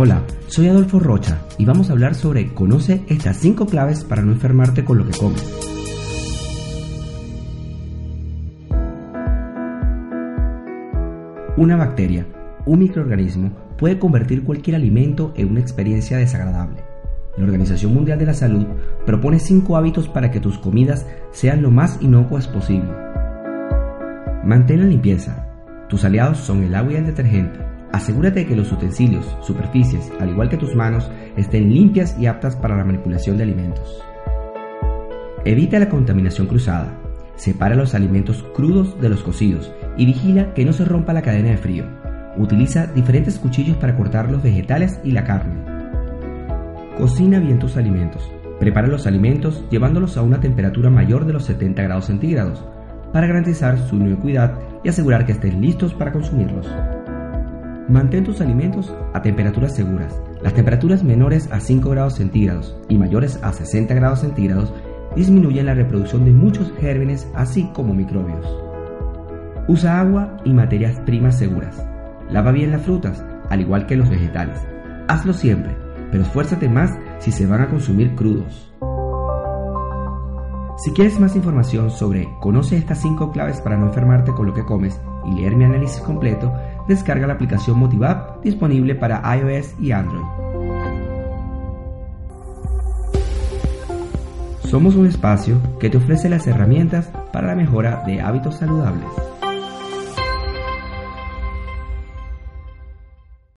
Hola, soy Adolfo Rocha y vamos a hablar sobre conoce estas 5 claves para no enfermarte con lo que comes. Una bacteria, un microorganismo, puede convertir cualquier alimento en una experiencia desagradable. La Organización Mundial de la Salud propone 5 hábitos para que tus comidas sean lo más inocuas posible. Mantén la limpieza. Tus aliados son el agua y el detergente. Asegúrate de que los utensilios, superficies, al igual que tus manos, estén limpias y aptas para la manipulación de alimentos. Evita la contaminación cruzada. Separa los alimentos crudos de los cocidos y vigila que no se rompa la cadena de frío. Utiliza diferentes cuchillos para cortar los vegetales y la carne. Cocina bien tus alimentos. Prepara los alimentos llevándolos a una temperatura mayor de los 70 grados centígrados para garantizar su inocuidad y asegurar que estén listos para consumirlos. Mantén tus alimentos a temperaturas seguras. Las temperaturas menores a 5 grados centígrados y mayores a 60 grados centígrados disminuyen la reproducción de muchos gérmenes así como microbios. Usa agua y materias primas seguras. Lava bien las frutas, al igual que los vegetales. Hazlo siempre pero esfuérzate más si se van a consumir crudos. Si quieres más información sobre Conoce estas 5 claves para no enfermarte con lo que comes y leer mi análisis completo, descarga la aplicación Motivap disponible para iOS y Android. Somos un espacio que te ofrece las herramientas para la mejora de hábitos saludables.